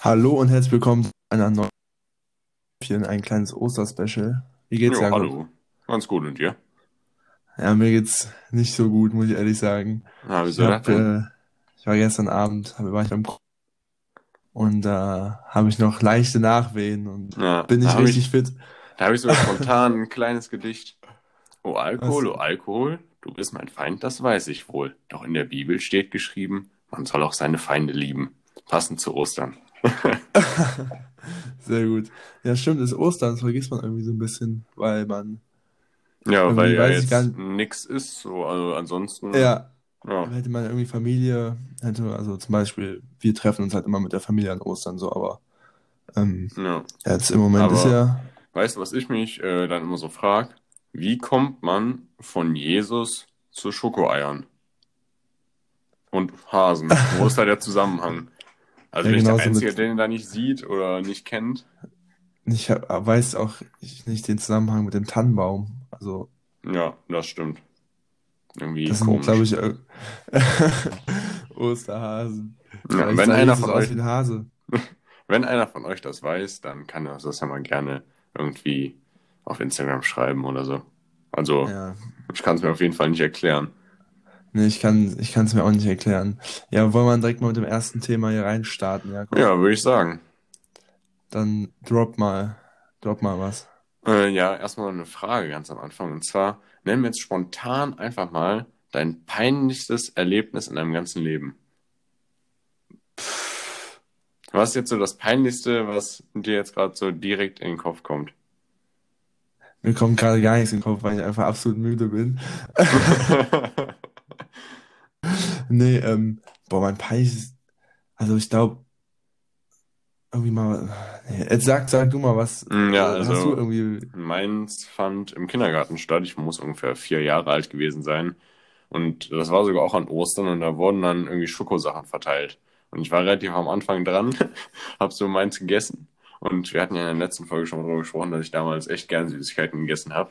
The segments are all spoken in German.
Hallo und herzlich willkommen zu einer neuen Folge, ein kleines Osterspecial. Wie geht's Jo, Jakob? hallo. Ganz gut und dir? Ja, mir geht's nicht so gut, muss ich ehrlich sagen. Na, Ich wieso das hab, äh, ich war gestern Abend, war ich beim Ko- und da habe ich noch leichte Nachwehen und Na, bin nicht richtig ich, fit. da habe ich sogar spontan ein kleines Gedicht. O Alkohol, Was? o Alkohol, du bist mein Feind, das weiß ich wohl. Doch in der Bibel steht geschrieben, man soll auch seine Feinde lieben. Passend zu Ostern. Sehr gut. Ja, stimmt, ist Ostern, das vergisst man irgendwie so ein bisschen, weil man Ja, weil ja jetzt nicht. nix ist, so, also ansonsten, Ja, ja, hätte man irgendwie Familie, hätte, also zum Beispiel, wir treffen uns halt immer mit der Familie an Ostern so, aber ähm, ja. jetzt im Moment ist Aber ja, weißt du, was ich mich äh, dann immer so frage? Wie kommt man von Jesus zu Schokoeiern und Hasen? Wo ist da der Zusammenhang? Also ja bin ich der Einzige, mit, der den da nicht sieht oder nicht kennt? ich hab, weiß auch nicht den Zusammenhang mit dem Tannenbaum. Also, Ja, das stimmt. Irgendwie das sind, glaube komisch. ich, äh, Osterhasen. Ja, wenn einer von euch, ein wenn einer von euch das weiß, dann kann er das ja mal gerne irgendwie auf Instagram schreiben oder so. Also, Ja, ich kann es mir auf jeden Fall nicht erklären. Nee, ich kann, ich kann es mir auch nicht erklären. Ja, wollen wir direkt mal mit dem ersten Thema hier reinstarten, Jakob? Ja, würde ich sagen. Dann drop mal, drop mal was. Äh, ja, erstmal eine Frage ganz am Anfang. Und zwar, nenn mir jetzt spontan einfach mal dein peinlichstes Erlebnis in deinem ganzen Leben. Was ist jetzt so das Peinlichste, was dir jetzt gerade so direkt in den Kopf kommt? Mir kommt gerade gar nichts in den Kopf, weil ich einfach absolut müde bin. Nee, ähm, boah, mein peinliches, also ich glaube, irgendwie mal, nee, jetzt sag, sag du mal was, Mm, Ja, äh, hast du also irgendwie, meins fand im Kindergarten statt. Ich muss ungefähr vier Jahre alt gewesen sein. Und das war sogar auch an Ostern und da wurden dann irgendwie Schokosachen verteilt. Und ich war relativ am Anfang dran, hab so meins gegessen. Und wir hatten ja in der letzten Folge schon darüber gesprochen, dass ich damals echt gern Süßigkeiten gegessen habe.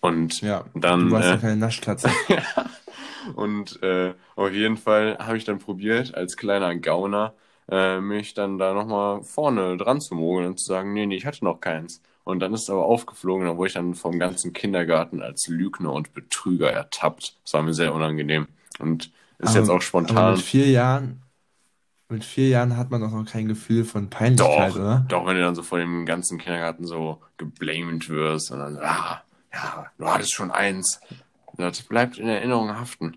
Und ja, du dann, warst ja äh, keine Naschkatze. und äh, auf jeden Fall habe ich dann probiert, als kleiner Gauner, äh, mich dann da nochmal vorne dran zu mogeln und zu sagen, nee, nee, ich hatte noch keins. Und dann ist es aber aufgeflogen, dann wurde ich dann vom ganzen Kindergarten als Lügner und Betrüger ertappt. Das war mir sehr unangenehm. Und ist jetzt Aber, auch aber mit spontan. vier Jahren, mit vier Jahren hat man doch noch kein Gefühl von Peinlichkeit, Doch, oder? doch, wenn du dann so vor dem ganzen Kindergarten so geblamed wirst und dann, ah, ja, du hattest schon eins. Das bleibt in Erinnerung haften.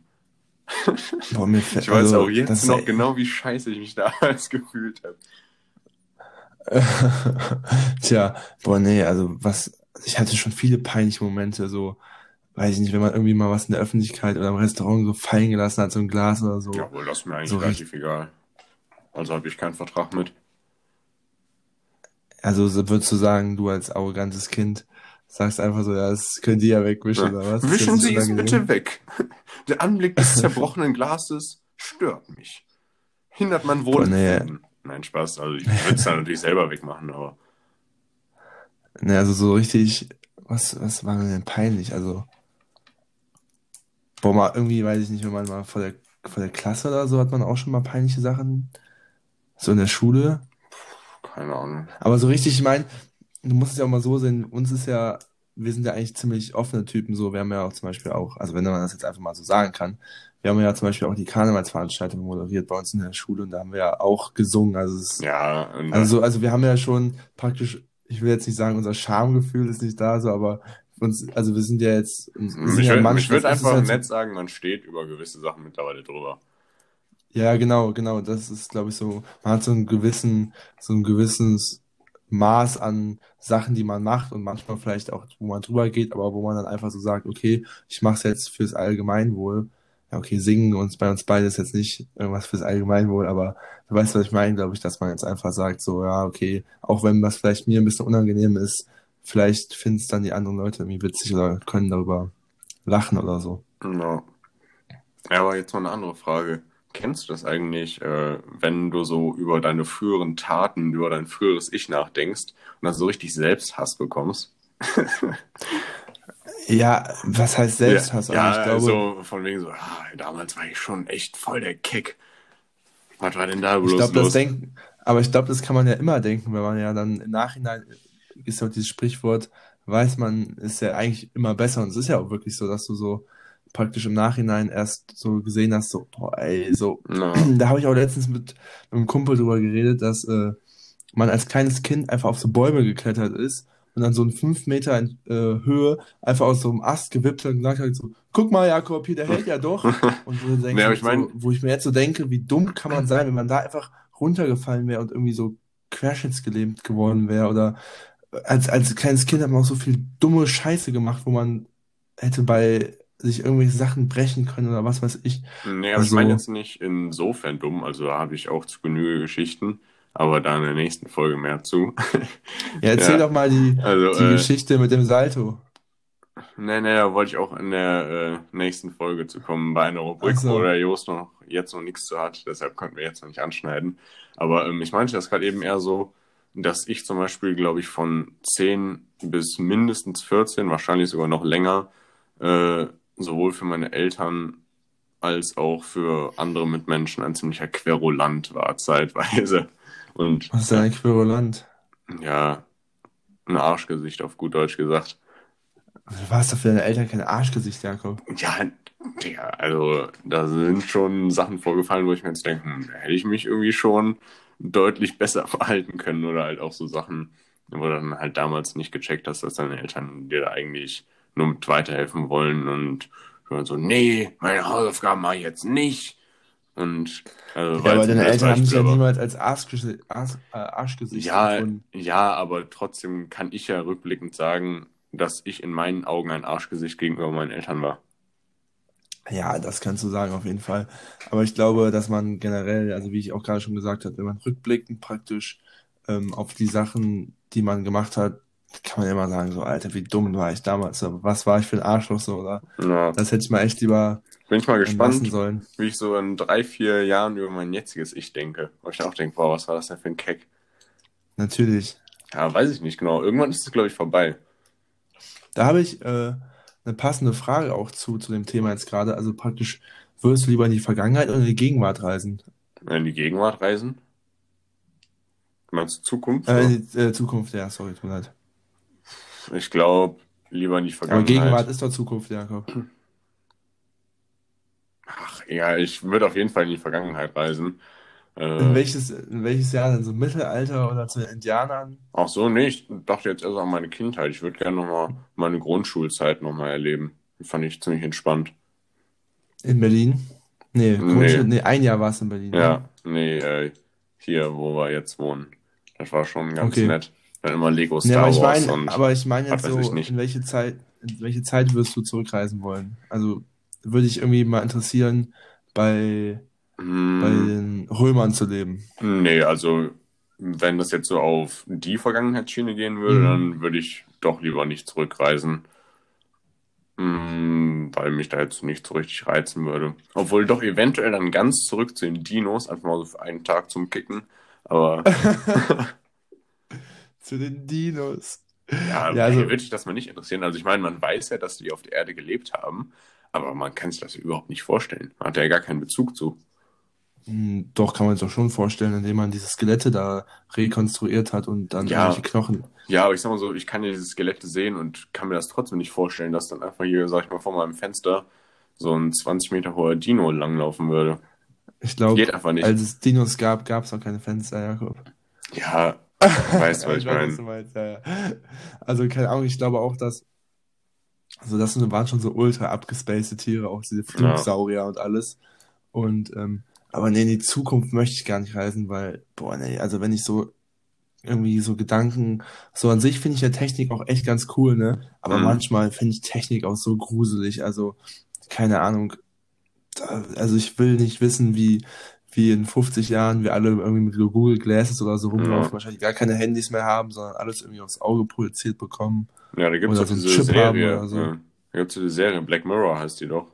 Boah, mir Ich weiß auch also, jetzt das noch genau, wie scheiße ich mich damals gefühlt habe. tja, boah, nee, also was, ich hatte schon viele peinliche Momente, so, weiß ich nicht, wenn man irgendwie mal was in der Öffentlichkeit oder im Restaurant so fallen gelassen hat, so ein Glas oder so, Jawohl, das ist mir eigentlich so relativ egal. Also habe ich keinen Vertrag mit. also so würdest du sagen, du als arrogantes Kind sagst einfach so, ja, das könnt ihr ja wegwischen, Ja. oder was? Wischen Sie es bitte weg. Der Anblick des zerbrochenen Glases stört mich. Hindert mein Boah, nee. Nein, Spaß. Also ich würde es dann natürlich selber wegmachen, aber nee, also so richtig, was, was war mir denn peinlich? Also, boah, mal irgendwie, weiß ich nicht, wenn man mal vor der, vor der Klasse oder so hat man auch schon mal peinliche Sachen, so in der Schule. keine Ahnung. Aber so richtig, ich meine, du musst es ja auch mal so sehen, uns ist ja, wir sind ja eigentlich ziemlich offene Typen, so, wir haben ja auch zum Beispiel auch, also wenn man das jetzt einfach mal so sagen kann, wir haben ja zum Beispiel auch die Karnevalsveranstaltung moderiert bei uns in der Schule und da haben wir ja auch gesungen, also es Ja, also, also wir haben ja schon praktisch, ich will jetzt nicht sagen, unser Schamgefühl ist nicht da, so, aber uns, also wir sind ja jetzt, wir sind mich ja würde manchmal, mich würd das ist einfach halt so, nett sagen, man steht über gewisse Sachen mittlerweile drüber. Ja, genau, genau. Das ist, glaube ich, so, man hat so einen gewissen, so ein gewisses Maß an Sachen, die man macht und manchmal vielleicht auch, wo man drüber geht, aber wo man dann einfach so sagt, okay, ich mache es jetzt fürs Allgemeinwohl. Ja, okay, singen uns bei uns beide ist jetzt nicht irgendwas fürs Allgemeinwohl, aber du weißt, was ich meine, glaube ich, dass man jetzt einfach sagt, so, ja, okay, auch wenn was vielleicht mir ein bisschen unangenehm ist, vielleicht finden es dann die anderen Leute irgendwie witzig oder können darüber lachen oder so. Ja. Ja, aber jetzt mal eine andere Frage. Kennst du das eigentlich, äh, wenn du so über deine früheren Taten, über dein früheres Ich nachdenkst und dann so richtig Selbsthass bekommst? Ja, was heißt Ja, Selbsthass? Also ich ja, glaube, so von wegen so, ah, damals war ich schon echt voll der Kick. Was war denn da Ich bloß glaube, das los? denken, Aber ich glaube, das kann man ja immer denken, wenn man ja dann im Nachhinein, ist ja dieses Sprichwort, weiß man, ist ja eigentlich immer besser. Und es ist ja auch wirklich so, dass du so praktisch im Nachhinein erst so gesehen hast, so, boah, ey, so. Ja. Da habe ich auch letztens mit einem Kumpel drüber geredet, dass äh, man als kleines Kind einfach auf so Bäume geklettert ist und dann so in fünf Meter in, äh, Höhe einfach aus so einem Ast gewippt hat und gesagt hat, so, guck mal, Jakob, hier, der hält ja doch. Und wo, Nee, aber ich mein- so, wo ich mir jetzt so denke, wie dumm kann man sein, wenn man da einfach runtergefallen wäre und irgendwie so querschnittsgelähmt geworden wäre oder als, als kleines Kind hat man auch so viel dumme Scheiße gemacht, wo man hätte bei sich irgendwelche Sachen brechen können oder was weiß ich. Nee, aber ich Also- meine jetzt nicht insofern dumm, also da habe ich auch zu Genüge Geschichten, aber da in der nächsten Folge mehr zu. Ja, erzähl Ja. doch mal die, Also, die äh, Geschichte mit dem Salto. nee, nee, da wollte ich auch in der äh, nächsten Folge zu kommen, bei einer Rubrik, so. wo der Jost noch jetzt noch nichts zu hat, deshalb konnten wir jetzt noch nicht anschneiden. Aber ähm, ich meinte das gerade eben eher so, dass ich zum Beispiel, glaube ich, von 10 bis mindestens 14, wahrscheinlich sogar noch länger, äh, sowohl für meine Eltern als auch für andere Mitmenschen ein ziemlicher Querulant war zeitweise. Und Was ist denn ein Querulant? ja, ein Arschgesicht auf gut Deutsch gesagt. Du warst doch für deine Eltern kein Arschgesicht, Jakob. Ja, Digga, also da sind schon Sachen vorgefallen, wo ich mir jetzt denke, hm, da hätte ich mich irgendwie schon deutlich besser verhalten können oder halt auch so Sachen, wo du dann halt damals nicht gecheckt hast, dass deine Eltern dir da eigentlich nur mit weiterhelfen wollen und so, nee, meine Hausaufgaben mache ich jetzt nicht. Und also, Ja, aber deine Eltern haben dich ja niemals als Arschgesicht, Arsch, äh, Arschgesicht Ja, empfunden. ja, aber trotzdem kann ich ja rückblickend sagen, dass ich in meinen Augen ein Arschgesicht gegenüber meinen Eltern war. Ja, das kannst du sagen, auf jeden Fall. Aber ich glaube, dass man generell, also wie ich auch gerade schon gesagt habe, wenn man rückblickend praktisch ähm, auf die Sachen, die man gemacht hat, kann man immer sagen, so, Alter, wie dumm war ich damals, so, was war ich für ein Arschloch, so, oder Ja, das hätte ich mal echt lieber bin ich mal gespannt, sollen. wie ich so in drei, vier Jahren über mein jetziges Ich denke. Wo ich dann auch denke, boah, was war das denn für ein Keck? Natürlich. Ja, weiß ich nicht genau. Irgendwann ist es, glaube ich, vorbei. Da habe ich äh, eine passende Frage auch zu, zu dem Thema jetzt gerade. Also praktisch, würdest du lieber in die Vergangenheit oder in die Gegenwart reisen? In die Gegenwart reisen? Meinst du Zukunft? Äh, in die äh, Zukunft, ja, sorry, tut mir leid. Ich glaube, lieber in die Aber Vergangenheit. Gegenwart ist doch Zukunft, Jakob. Ach, ja, ich würde auf jeden Fall in die Vergangenheit reisen. Äh, In welches, in welches Jahr denn? So Mittelalter oder zu den Indianern? Ach so, nee, ich dachte jetzt erst an meine Kindheit. Ich würde gerne nochmal meine Grundschulzeit nochmal erleben. Die fand ich ziemlich entspannt. In Berlin? Nee, Nee. Nee, ein Jahr war es in Berlin. ne? Ja, nee, äh, hier, wo wir jetzt wohnen. Das war schon ganz Okay. nett. Dann immer Lego Star aber ich Wars meine, und aber ich meine jetzt so, in welche Zeit, in welche Zeit würdest du zurückreisen wollen? Also würde ich irgendwie mal interessieren, bei, bei hm, den Römern zu leben. nee, also wenn das jetzt so auf die Vergangenheitsschiene gehen würde, Mhm. dann würde ich doch lieber nicht zurückreisen. Hm, weil mich da jetzt nicht so richtig reizen würde. Obwohl doch eventuell dann ganz zurück zu den Dinos, einfach mal so für einen Tag zum Kicken. Aber Zu den Dinos. Ja, Ja, also- würde ich das mal nicht interessieren. Also ich meine, man weiß ja, dass die auf der Erde gelebt haben, aber man kann sich das überhaupt nicht vorstellen. Man hat ja gar keinen Bezug zu. Hm, Doch, kann man sich doch schon vorstellen, indem man diese Skelette da rekonstruiert hat und dann Ja. irgendwelche Knochen. Ja, aber ich sag mal so, ich kann ja diese Skelette sehen und kann mir das trotzdem nicht vorstellen, dass dann einfach hier, sag ich mal, vor meinem Fenster so ein 20 Meter hoher Dino langlaufen würde. Ich glaube, als es Dinos gab, gab es noch keine Fenster, Jakob. Ja, weißt du, was ich weiß, meine? du meinst, ja, ja. Also, keine Ahnung, ich glaube auch, dass. Also, das waren schon so ultra abgespacede Tiere, auch diese Flugsaurier und alles. Und, ähm, aber nee, in die Zukunft möchte ich gar nicht reisen, weil, boah, nee, also wenn ich so irgendwie so Gedanken, so an sich finde ich ja Technik auch echt ganz cool, ne? Aber Mhm. manchmal finde ich Technik auch so gruselig, also, keine Ahnung. Also, ich will nicht wissen, wie, wie in 50 Jahren wir alle irgendwie mit Google Glasses oder so rumlaufen, Ja. wahrscheinlich gar keine Handys mehr haben, sondern alles irgendwie aufs Auge projiziert bekommen. Ja, da Oder doch so diese Chip Serie. so. ja. Da gibt's diese Serie, Black Mirror heißt die doch.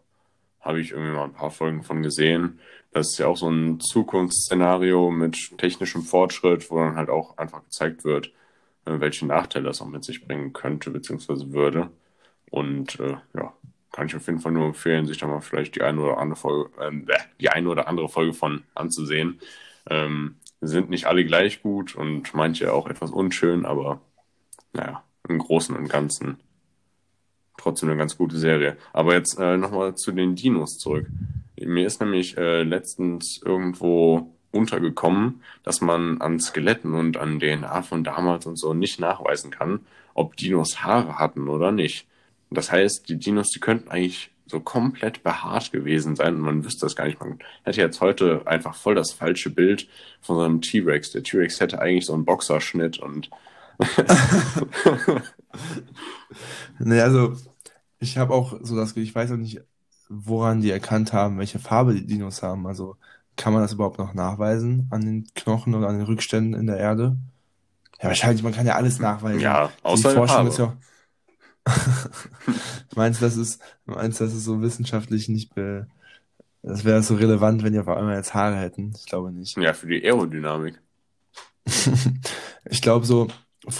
Habe ich irgendwie mal ein paar Folgen von gesehen. Das ist ja auch so ein Zukunftsszenario mit technischem Fortschritt, wo dann halt auch einfach gezeigt wird, äh, welche Nachteile das auch mit sich bringen könnte, beziehungsweise würde. Und äh, ja, kann ich auf jeden Fall nur empfehlen, sich da mal vielleicht die eine oder andere Folge, bäh, die eine oder andere Folge von anzusehen. Ähm, sind nicht alle gleich gut und manche auch etwas unschön, aber naja, im Großen und Ganzen trotzdem eine ganz gute Serie. Aber jetzt äh, nochmal zu den Dinos zurück. Mir ist nämlich äh, letztens irgendwo untergekommen, dass man an Skeletten und an DNA von damals und so nicht nachweisen kann, ob Dinos Haare hatten oder nicht. Das heißt, die Dinos, die könnten eigentlich so komplett behaart gewesen sein und man wüsste das gar nicht. Man hätte jetzt heute einfach voll das falsche Bild von so einem T-Rex. Der T-Rex hätte eigentlich so einen Boxerschnitt und. naja, also ich habe auch so das, ich weiß auch nicht, woran die erkannt haben, welche Farbe die Dinos haben. Also kann man das überhaupt noch nachweisen an den Knochen oder an den Rückständen in der Erde? Ja, wahrscheinlich, man kann ja alles nachweisen. Ja, außer die Forschung ist ja. meinst du, das ist, meinst das ist so wissenschaftlich nicht be, das wäre so relevant, wenn die auf einmal jetzt Haare hätten? Ich glaube nicht. Ja, für die Aerodynamik. ich glaube so,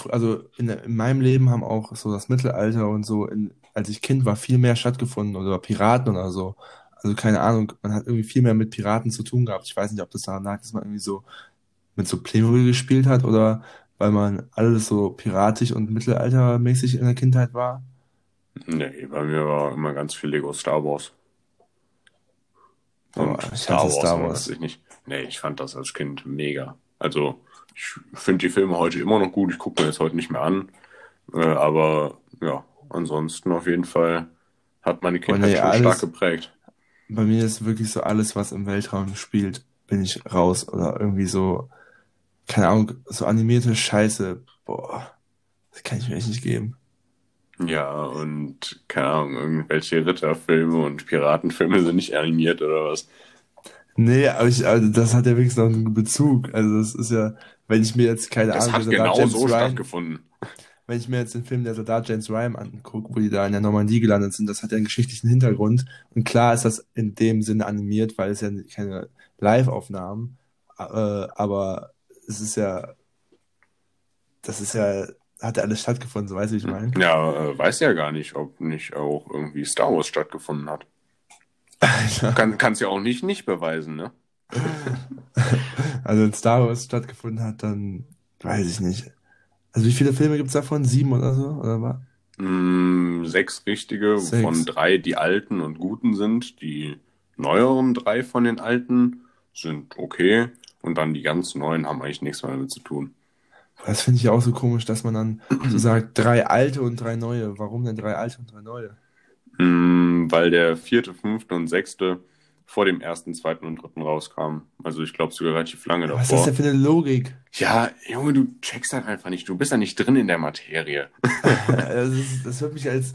also in, in, meinem Leben haben auch so das Mittelalter und so, in, als ich Kind war, viel mehr stattgefunden oder Piraten oder so. Also keine Ahnung, man hat irgendwie viel mehr mit Piraten zu tun gehabt. Ich weiß nicht, ob das daran lag, dass man irgendwie so mit so Playmobil gespielt hat oder weil man alles so piratisch und mittelaltermäßig in der Kindheit war. Nee, bei mir war immer ganz viel Lego Star Wars. Und oh, Star, Wars, Star Wars. Ich nicht. Nee, ich fand das als Kind mega. Also, ich finde die Filme heute immer noch gut. Ich gucke mir das heute nicht mehr an. Äh, aber ja, ansonsten auf jeden Fall hat meine Kindheit nee, schon alles, stark geprägt. Bei mir ist wirklich so alles, was im Weltraum spielt, bin ich raus. Oder irgendwie so, keine Ahnung, so animierte Scheiße. Boah, das kann ich mir echt nicht geben. Ja, und keine Ahnung, irgendwelche Ritterfilme und Piratenfilme sind nicht animiert oder was? Nee, aber ich, also das hat ja wirklich noch einen Bezug. Also das ist ja, wenn ich mir jetzt keine das Ahnung, hat genau James so Ryan, stattgefunden. Wenn ich mir jetzt den Film der Soldat James Ryan angucke, wo die da in der Normandie gelandet sind, das hat ja einen geschichtlichen Hintergrund. Und klar ist das in dem Sinne animiert, weil es ja keine Live-Aufnahmen, äh, aber es ist ja, das ist ja hat ja alles stattgefunden, so weißt du, wie ich meine? Ja, äh, weiß ja gar nicht, ob nicht auch irgendwie Star Wars stattgefunden hat. Kann, kannst ja auch nicht nicht beweisen, ne? also wenn Star Wars stattgefunden hat, dann weiß ich nicht. Also wie viele Filme gibt es davon? Sieben oder so? Oder was? Mm, sechs richtige, sechs. wovon drei die alten und guten sind. Die neueren drei von den alten sind okay. Und dann die ganz neuen haben eigentlich nichts mehr damit zu tun. Das finde ich auch so komisch, dass man dann so sagt, drei alte und drei neue. Warum denn drei alte und drei neue? Mm, weil der vierte, fünfte und sechste vor dem ersten, zweiten und dritten rauskam. Also ich glaube sogar relativ lange davor. Was ist das denn für eine Logik? Ja, Junge, du checkst halt einfach nicht. Du bist ja nicht drin in der Materie. das, ist, das wird mich als,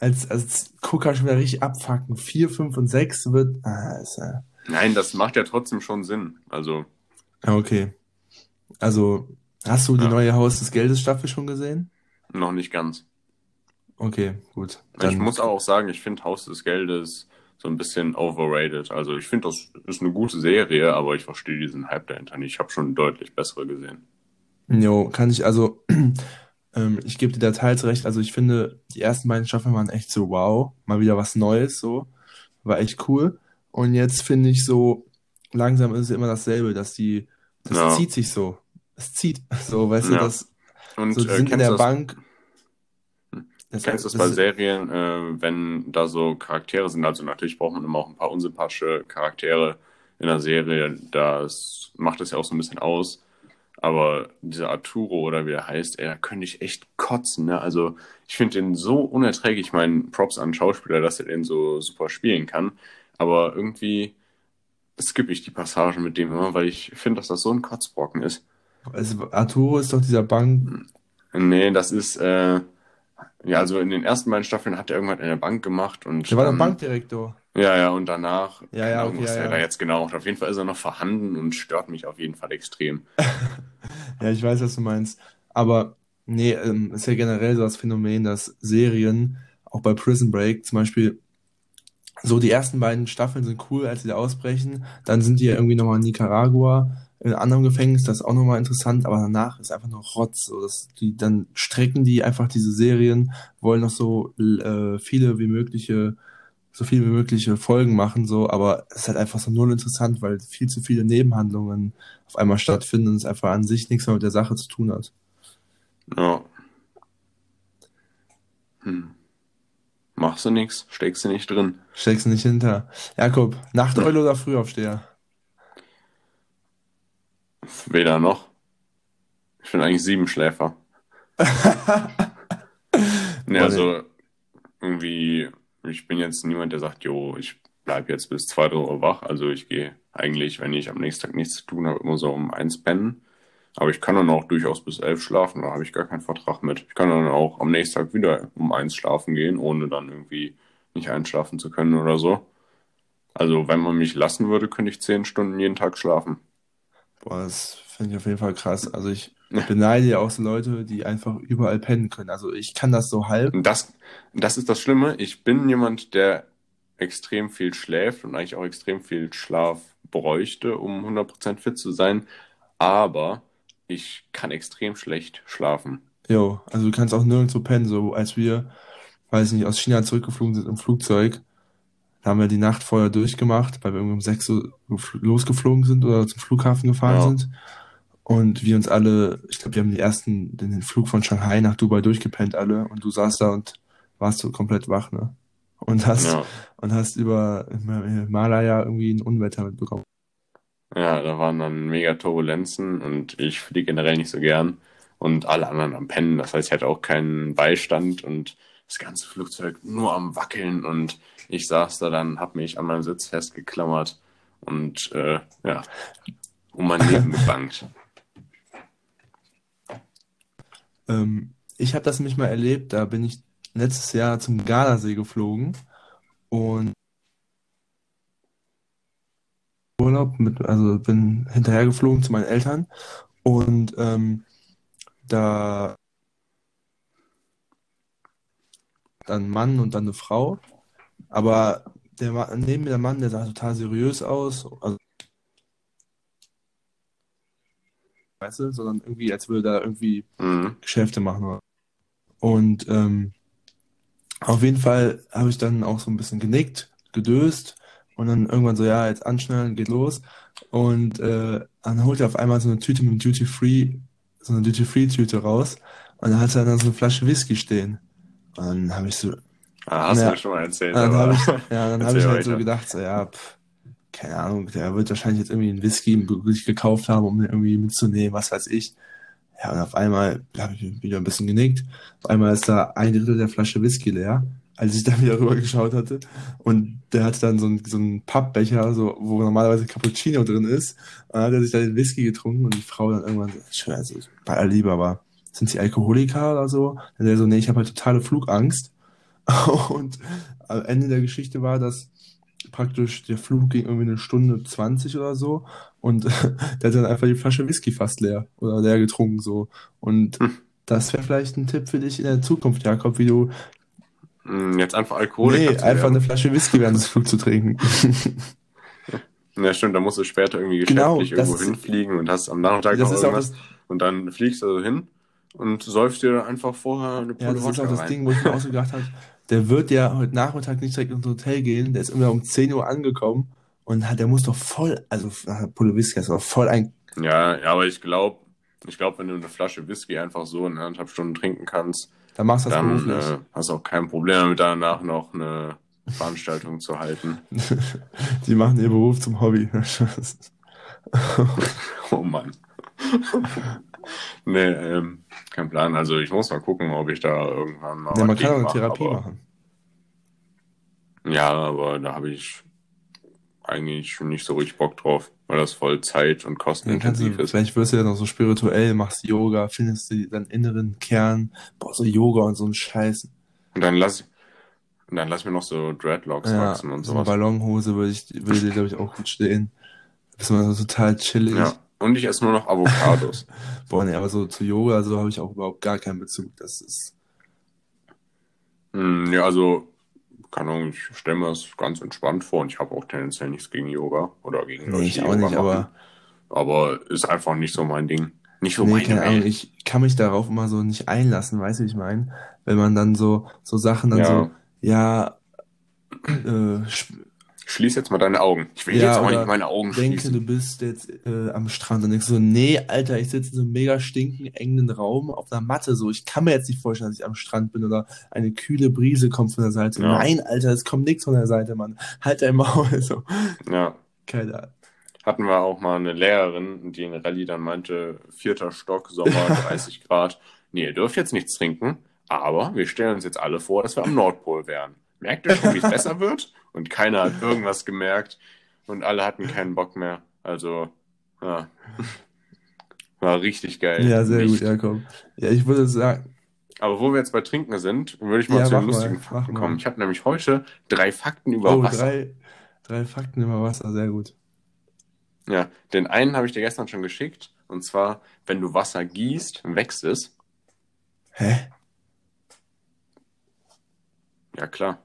als, als Gucker schon wieder richtig abfacken. Vier, fünf und sechs wird. Ah, ist, äh... Nein, das macht ja trotzdem schon Sinn. Also. Okay. Also Hast du die ja. neue Haus des Geldes Staffel schon gesehen? Noch nicht ganz. Okay, gut. Ich muss auch sagen, ich finde Haus des Geldes so ein bisschen overrated. Also ich finde, das ist eine gute Serie, aber ich verstehe diesen Hype dahinter nicht. Ich habe schon deutlich bessere gesehen. Jo, kann ich, also ähm, ich gebe dir da teils recht. Also ich finde, die ersten beiden Staffeln waren echt so wow, mal wieder was Neues, so. War echt cool. Und jetzt finde ich so, langsam ist es immer dasselbe, dass die, das ja. zieht sich so es zieht. So, weißt ja. du, das. Und so, die äh, sind in der das, Bank. Das, kennst du das bei Serien, äh, wenn da so Charaktere sind? Also natürlich braucht man immer auch ein paar unsympathische Charaktere in der Serie. Das macht es ja auch so ein bisschen aus. Aber dieser Arturo oder wie er heißt, ey, da könnte ich echt kotzen. Ne? Also ich finde den so unerträglich. Ich meine, Props an Schauspieler, dass er den so super spielen kann. Aber irgendwie skippe ich die Passagen mit dem immer, weil ich finde, dass das so ein Kotzbrocken ist. Also Arturo ist doch dieser Bank. Nee, das ist, äh, ja, also in den ersten beiden Staffeln hat er irgendwann eine Bank gemacht und. Der war der Bankdirektor. Ja, ja, und danach. Ja, ja, okay, was ja, er ja. da jetzt genau macht. Auf jeden Fall ist er noch vorhanden und stört mich auf jeden Fall extrem. ja, ich weiß, was du meinst. Aber nee, ähm, ist ja generell so das Phänomen, dass Serien, auch bei Prison Break zum Beispiel, so die ersten beiden Staffeln sind cool, als sie da ausbrechen. Dann sind die ja irgendwie nochmal in Nicaragua in einem anderen Gefängnis, das ist auch nochmal interessant, aber danach ist einfach nur Rotz. So, dass die, dann strecken die einfach diese Serien, wollen noch so äh, viele wie mögliche so viel wie mögliche Folgen machen, so, aber es ist halt einfach so null interessant, weil viel zu viele Nebenhandlungen auf einmal stattfinden und es einfach an sich nichts mehr mit der Sache zu tun hat. Ja. Hm. Machst du nichts, steckst du nicht drin. Steckst du nicht hinter. Jakob, Nachteule oder Frühaufsteher? Weder noch. Ich bin eigentlich Siebenschläfer. ne, also irgendwie, ich bin jetzt niemand, der sagt, jo, ich bleib jetzt bis 2 Uhr wach. Also ich gehe eigentlich, wenn ich am nächsten Tag nichts zu tun habe, immer so um eins pennen. Aber ich kann dann auch durchaus bis elf schlafen, da habe ich gar keinen Vertrag mit. Ich kann dann auch am nächsten Tag wieder um eins schlafen gehen, ohne dann irgendwie nicht einschlafen zu können oder so. Also wenn man mich lassen würde, könnte ich zehn Stunden jeden Tag schlafen. Boah, das finde ich auf jeden Fall krass. Also ich beneide ja auch so Leute, die einfach überall pennen können. Also ich kann das so halb. Das, das ist das Schlimme. Ich bin jemand, der extrem viel schläft und eigentlich auch extrem viel Schlaf bräuchte, um 100% fit zu sein. Aber ich kann extrem schlecht schlafen. Jo, also du kannst auch nirgendwo pennen. So als wir, weiß nicht, aus China zurückgeflogen sind im Flugzeug, da haben wir die Nacht vorher durchgemacht, weil wir irgendwie um 6 Uhr losgeflogen sind oder zum Flughafen gefahren Ja. sind. Und wir uns alle, ich glaube, wir haben die ersten, den Flug von Shanghai nach Dubai durchgepennt alle. Und du saßt da und warst so komplett wach, ne? Und hast, Ja. und hast über Himalaya irgendwie ein Unwetter mitbekommen. Ja, da waren dann mega Turbulenzen und ich fliege generell nicht so gern und alle anderen am Pennen. Das heißt, ich hatte auch keinen Beistand und das ganze Flugzeug nur am Wackeln und ich saß da dann, hab mich an meinem Sitz festgeklammert und äh, ja, um mein Leben gebangt. Ähm, ich habe das nämlich mal erlebt, da bin ich letztes Jahr zum Gardasee geflogen und Urlaub mit, also bin hinterher geflogen zu meinen Eltern und ähm, da dann ein Mann und dann eine Frau, aber der Ma- neben mir der Mann, der sah total seriös aus, also weißt du, sondern irgendwie, als würde er da irgendwie Mhm. Geschäfte machen. Und ähm, auf jeden Fall habe ich dann auch so ein bisschen genickt, gedöst und dann irgendwann so, ja, jetzt anschnallen, geht los. Und äh, dann holt er auf einmal so eine Tüte mit Duty Free, so eine Duty Free Tüte raus und dann hat er dann so eine Flasche Whisky stehen. Und dann habe ich so, Ah, hast du ja, mir schon mal erzählt, dann aber ich, ja, dann habe ich halt so gedacht, so, ja, pff, keine Ahnung, der wird wahrscheinlich jetzt irgendwie einen Whisky gekauft haben, um den irgendwie mitzunehmen, was weiß ich. Ja, und auf einmal habe ich wieder ein bisschen genickt. Auf einmal ist da ein Drittel der Flasche Whisky leer, als ich da wieder rüber geschaut hatte. Und der hatte dann so einen, so einen Pappbecher, so, wo normalerweise Cappuccino drin ist. Und dann hat er sich da den Whisky getrunken und die Frau dann irgendwann so, schwör, also bei aller Liebe, aber sind sie Alkoholiker oder so? Dann der so, nee, ich habe halt totale Flugangst. Und am Ende der Geschichte war, dass praktisch der Flug ging irgendwie eine Stunde 20 oder so und der hat dann einfach die Flasche Whisky fast leer oder leer getrunken so. Und Hm. das wäre vielleicht ein Tipp für dich in der Zukunft, Jakob, wie du Jetzt einfach Alkoholiker nee, einfach werden. eine Flasche Whisky während des Flugs zu trinken. Ja, stimmt, da musst du später irgendwie Genau, geschäftlich das irgendwo hinfliegen und hast am Nachmittag Das noch ist auch das, und dann fliegst du hin und säufst dir dann einfach vorher eine ja, Pulle das ist auch Wodka das rein. Ding, wo ich mir auch so gedacht habe, der wird ja heute Nachmittag nicht direkt ins Hotel gehen, der ist immer um 10 Uhr angekommen und hat, der muss doch voll, also nach Pulle Whisky ist doch voll ein, Ja, ja, aber ich glaube, ich glaube, wenn du eine Flasche Whisky einfach so in anderthalb Stunden trinken kannst, da machst du das dann beruflich. äh, hast du auch kein Problem damit, danach noch eine Veranstaltung zu halten. Die machen ihr Beruf zum Hobby. Oh Mann. nee, ähm, kein Plan. Also ich muss mal gucken, ob ich da irgendwann mal Ja, man kann auch eine Therapie aber, machen. Ja, aber da habe ich eigentlich nicht so richtig Bock drauf, weil das voll zeit- und kostenintensiv du, ist. vielleicht wirst du ja noch so spirituell, machst Yoga, findest du deinen inneren Kern, boah, so Yoga und so ein Scheiß. Und dann lass, und dann lass mir noch so Dreadlocks Ja, wachsen und so eine sowas. Ballonhose würde ich, würde dir, glaube ich, auch gut stehen. Bist mal so total chillig. Ja. Und ich esse nur noch Avocados. Boah, nee, aber so zu Yoga, so habe ich auch überhaupt gar keinen Bezug. Das ist, Hm, ja, also, keine Ahnung, ich stelle mir das ganz entspannt vor und ich habe auch tendenziell nichts gegen Yoga oder gegen nee, Leute, ich die auch Yoga nicht, machen. aber, Aber ist einfach nicht so mein Ding. Nicht so nee, meine Ahnung, Welt. ich kann mich darauf immer so nicht einlassen, weißt du, wie ich meine? Wenn man dann so, so Sachen dann Ja. so, ja, äh, Schließ jetzt mal deine Augen. Ich will ja, jetzt auch nicht meine Augen denke, schließen. du bist jetzt äh, am Strand und denkst so, nee, Alter, ich sitze in so einem mega stinken, engen Raum auf einer Matte, so, ich kann mir jetzt nicht vorstellen, dass ich am Strand bin oder eine kühle Brise kommt von der Seite. Ja. Nein, Alter, es kommt nichts von der Seite, Mann. Halt dein Maul, so. Ja. Keine Ahnung. Hatten wir auch mal eine Lehrerin, die in Rallye dann meinte, vierter Stock, Sommer, 30 Grad. Nee, ihr dürft jetzt nichts trinken, aber wir stellen uns jetzt alle vor, dass wir am Nordpol wären. Merkt ihr schon, wie es besser wird? Und keiner hat irgendwas gemerkt und alle hatten keinen Bock mehr. Also, ja. War richtig geil. Ja, sehr Nicht. gut, ja, komm. Ja, ich würde sagen, Aber wo wir jetzt bei Trinken sind, würde ich mal Ja, zu den mal, lustigen mach Fakten mal. kommen. Ich habe nämlich heute drei Fakten über oh, Wasser. drei, drei Fakten über Wasser, sehr gut. Ja, den einen habe ich dir gestern schon geschickt. Und zwar, wenn du Wasser gießt, wächst es. Hä? Ja, klar.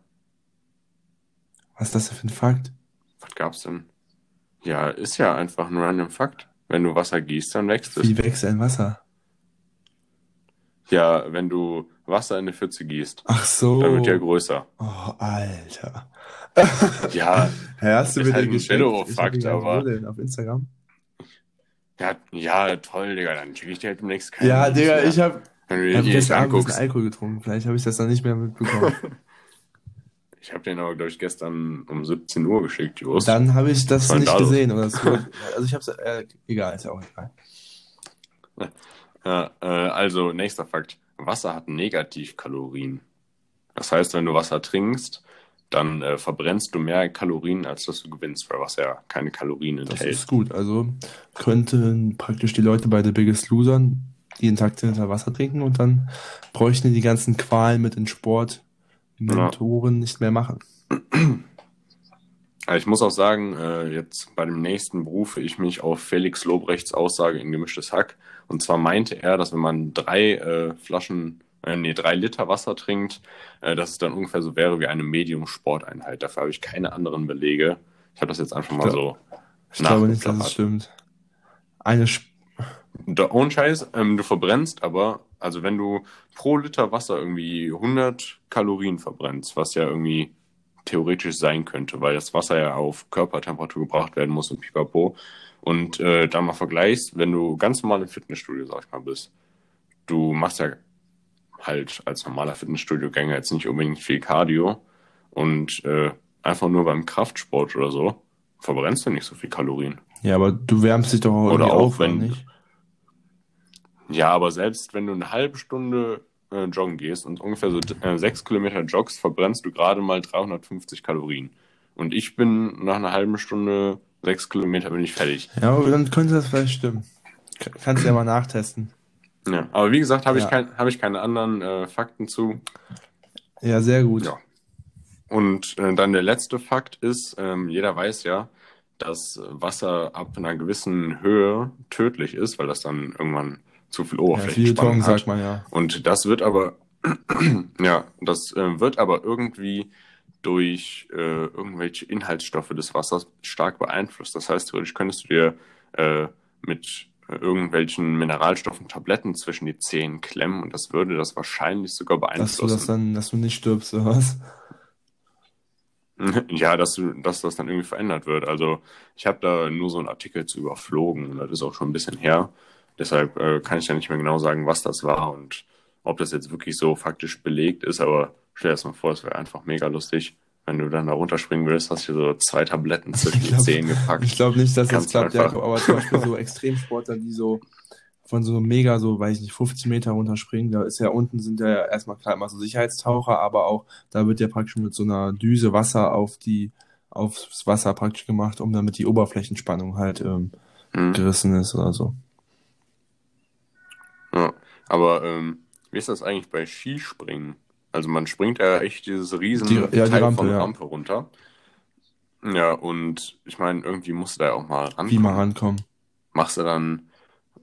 Was ist das denn für ein Fakt? Was gab's denn? Ja, ist ja einfach ein random Fakt. Wenn du Wasser gießt, dann wächst es. Wie wächst ein Wasser? Ja, wenn du Wasser in eine Pfütze gießt, Ach so. dann wird ja größer. Oh, Alter. Ja, hast du Ist mir halt den ein geschickt? Hab nicht- aber-? Auf Instagram? ja, ja, toll, Digga. Dann schicke ich dir halt demnächst keinen Ja, Digga, ich hab, dir hab die gestern Abend ein bisschen. Alkohol getrunken. Vielleicht habe ich das dann nicht mehr mitbekommen. Ich habe den aber, glaube ich, gestern um 17 Uhr geschickt, Just. dann habe ich das nicht da gesehen. Oder so. Also ich hab's, äh, egal, ist ja auch egal. Ja, äh, also, nächster Fakt. Wasser hat Negativkalorien. Das heißt, wenn du Wasser trinkst, dann äh, verbrennst du mehr Kalorien, als dass du gewinnst, weil Wasser ja keine Kalorien Das enthält. ist gut. Also könnten praktisch die Leute bei The Biggest Losern jeden Tag hinter Wasser trinken und dann bräuchten die die ganzen Qualen mit den Sport, Mentoren nicht mehr machen. Ich muss auch sagen, äh, jetzt bei dem nächsten berufe ich mich auf Felix Lobrechts Aussage in Gemischtes Hack. Und zwar meinte er, dass wenn man drei äh, Flaschen, äh, nee, drei Liter Wasser trinkt, äh, dass es dann ungefähr so wäre wie eine Medium-Sporteinheit. Dafür habe ich keine anderen Belege. Ich habe das jetzt einfach mal Ich so. Ich glaube nicht, dass es stimmt. Eine Sp Da, ohne Scheiß, ähm, du verbrennst aber, also wenn du pro Liter Wasser irgendwie 100 Kalorien verbrennst, was ja irgendwie theoretisch sein könnte, weil das Wasser ja auf Körpertemperatur gebracht werden muss und pipapo. Und äh, da mal vergleichst, wenn du ganz normal im Fitnessstudio, sag ich mal, bist, du machst ja halt als normaler Fitnessstudio-Gänger jetzt nicht unbedingt viel Cardio und äh, einfach nur beim Kraftsport oder so verbrennst du nicht so viel Kalorien. ja, aber du wärmst dich doch auch Oder auch auf, wenn- nicht? Ja, aber selbst wenn du eine halbe Stunde äh, joggen gehst und ungefähr so äh, sechs Kilometer joggst, verbrennst du gerade mal 350 Kalorien. Und ich bin nach einer halben Stunde sechs Kilometer bin ich fertig. Ja, aber dann könnte das vielleicht stimmen. Kannst du ja mal nachtesten. Ja, aber wie gesagt, habe Ja. ich, kein, habe ich keine anderen äh, Fakten zu. Ja, sehr gut. Ja. Und äh, dann der letzte Fakt ist, ähm, jeder weiß ja, dass Wasser ab einer gewissen Höhe tödlich ist, weil das dann irgendwann zu viel Ja, viel Oberflächenspannung Ton, hat. sagt man ja. Und das wird aber, ja, das äh, wird aber irgendwie durch äh, irgendwelche Inhaltsstoffe des Wassers stark beeinflusst. Das heißt, theoretisch könntest du dir äh, mit äh, irgendwelchen Mineralstoffen Tabletten zwischen die Zehen klemmen und das würde das wahrscheinlich sogar Dass du beeinflussen. das dann, dass du nicht stirbst, oder was? Ja, dass, du, dass das dann irgendwie verändert wird. Also ich habe da nur so einen Artikel zu überflogen und das ist auch schon ein bisschen her. Deshalb äh, kann ich ja nicht mehr genau sagen, was das war und ob das jetzt wirklich so faktisch belegt ist. Aber stell dir das mal vor, es wäre einfach mega lustig, wenn du dann da runterspringen würdest, hast du so zwei Tabletten zwischen Ich die glaub- Zehen gepackt. Ich glaube nicht, dass das klappt, einfach- Jakob, aber zum Beispiel so Extremsportler, die so von so mega, so, weiß ich nicht, 50 Meter runterspringen, da ist ja unten sind ja erstmal klar immer so Sicherheitstaucher, aber auch, da wird ja praktisch mit so einer Düse Wasser auf die, aufs Wasser praktisch gemacht, um damit die Oberflächenspannung halt ähm, Hm. gerissen ist oder so. Ja, aber ähm, wie ist das eigentlich bei Skispringen? Also man springt ja echt dieses riesen Die- ja, die Teil Rampe, von ja. Rampe runter. Ja, und ich meine, irgendwie musst du da ja auch mal rankommen. Wie mal rankommen. Machst du dann,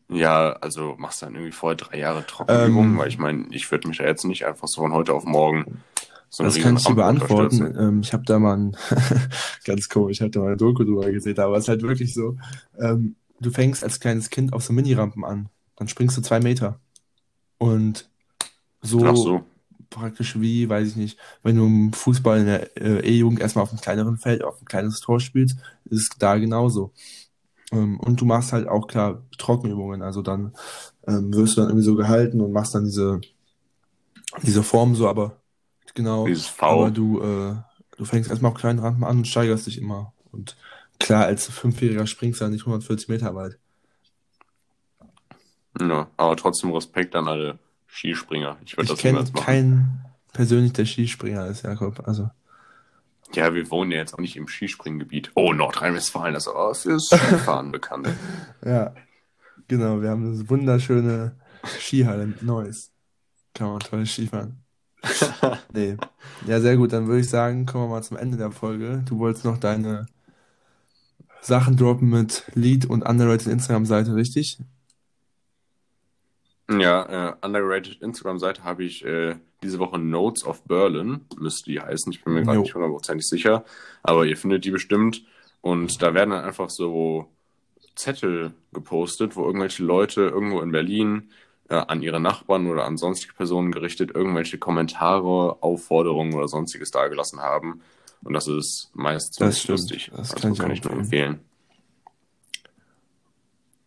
ja, also machst du dann irgendwie vorher drei Jahre Trockenübungen? Ähm, weil ich meine, ich würde mich da jetzt nicht einfach so von heute auf morgen so eine Das kann ich dir beantworten. Ähm, ich habe da mal ein, ganz komisch, ich habe da mal eine Doku drüber gesehen, aber es ist halt wirklich so, ähm, du fängst als kleines Kind auf so Minirampen an, dann springst du zwei Meter und so, so. praktisch wie, weiß ich nicht, wenn du im Fußball in der äh, E-Jugend erstmal auf einem kleineren Feld, auf ein kleines Tor spielst, ist es da genauso. Ähm, und du machst halt auch klar Trockenübungen, also dann ähm, wirst du dann irgendwie so gehalten und machst dann diese, diese Form so, aber genau, Dieses aber V. du, äh, du fängst erstmal auf kleinen Rand an und steigerst dich immer. Und klar, als Fünfjähriger springst du ja nicht 140 Meter weit. Ja, aber trotzdem Respekt an alle Skispringer. Ich würde das kenne niemals machen. keinen persönlich, der Skispringer ist, Jakob. Also, Ja, wir wohnen ja jetzt auch nicht im Skispringgebiet. Oh, Nordrhein-Westfalen, das ist auch fürs Skifahren bekannt. ja, genau, wir haben eine wunderschöne Skihalle in Neuss. Kann man toll Skifahren. Nee. Ja, sehr gut. Dann würde ich sagen, kommen wir mal zum Ende der Folge. Du wolltest noch deine Sachen droppen mit Lied und underrated Instagram-Seite, richtig? Ja, äh, underrated Instagram-Seite habe ich äh, diese Woche Notes of Berlin, müsste die heißen. Ich bin mir gerade nicht hundertprozentig sicher, aber ihr findet die bestimmt. Und da werden dann einfach so Zettel gepostet, wo irgendwelche Leute irgendwo in Berlin äh, an ihre Nachbarn oder an sonstige Personen gerichtet irgendwelche Kommentare, Aufforderungen oder sonstiges dagelassen haben. Und das ist meist Das lustig. Das also kann ich kann ich nur empfehlen.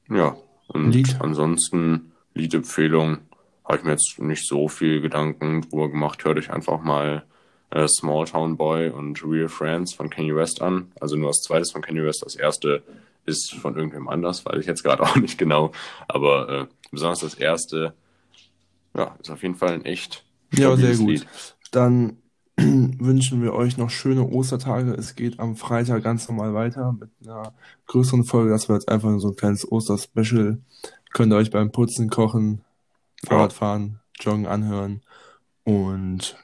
empfehlen. Ja, und Lied? ansonsten Liedempfehlung habe ich mir jetzt nicht so viel Gedanken drüber gemacht. Hört euch einfach mal äh, Small Town Boy und Real Friends von Kanye West an. Also nur das zweite von Kanye West. Das erste ist von irgendwem anders, weiß ich jetzt gerade auch nicht genau. Aber äh, besonders das erste, ja, ist auf jeden Fall ein echt Ja, sehr gut. Lied. Dann wünschen wir euch noch schöne Ostertage. Es geht am Freitag ganz normal weiter mit einer größeren Folge. Das wird jetzt einfach nur so ein kleines Oster-Special. Könnt ihr euch beim Putzen, Kochen, Fahrradfahren, Joggen anhören und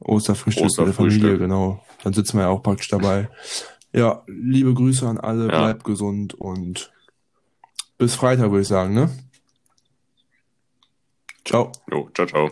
Osterfrühstück mit der Osterfrühstück. Familie, genau. Dann sitzen wir ja auch praktisch dabei. Ja, liebe Grüße an alle, Ja. bleibt gesund und bis Freitag, würde ich sagen, ne? Ciao. Jo, ciao, ciao.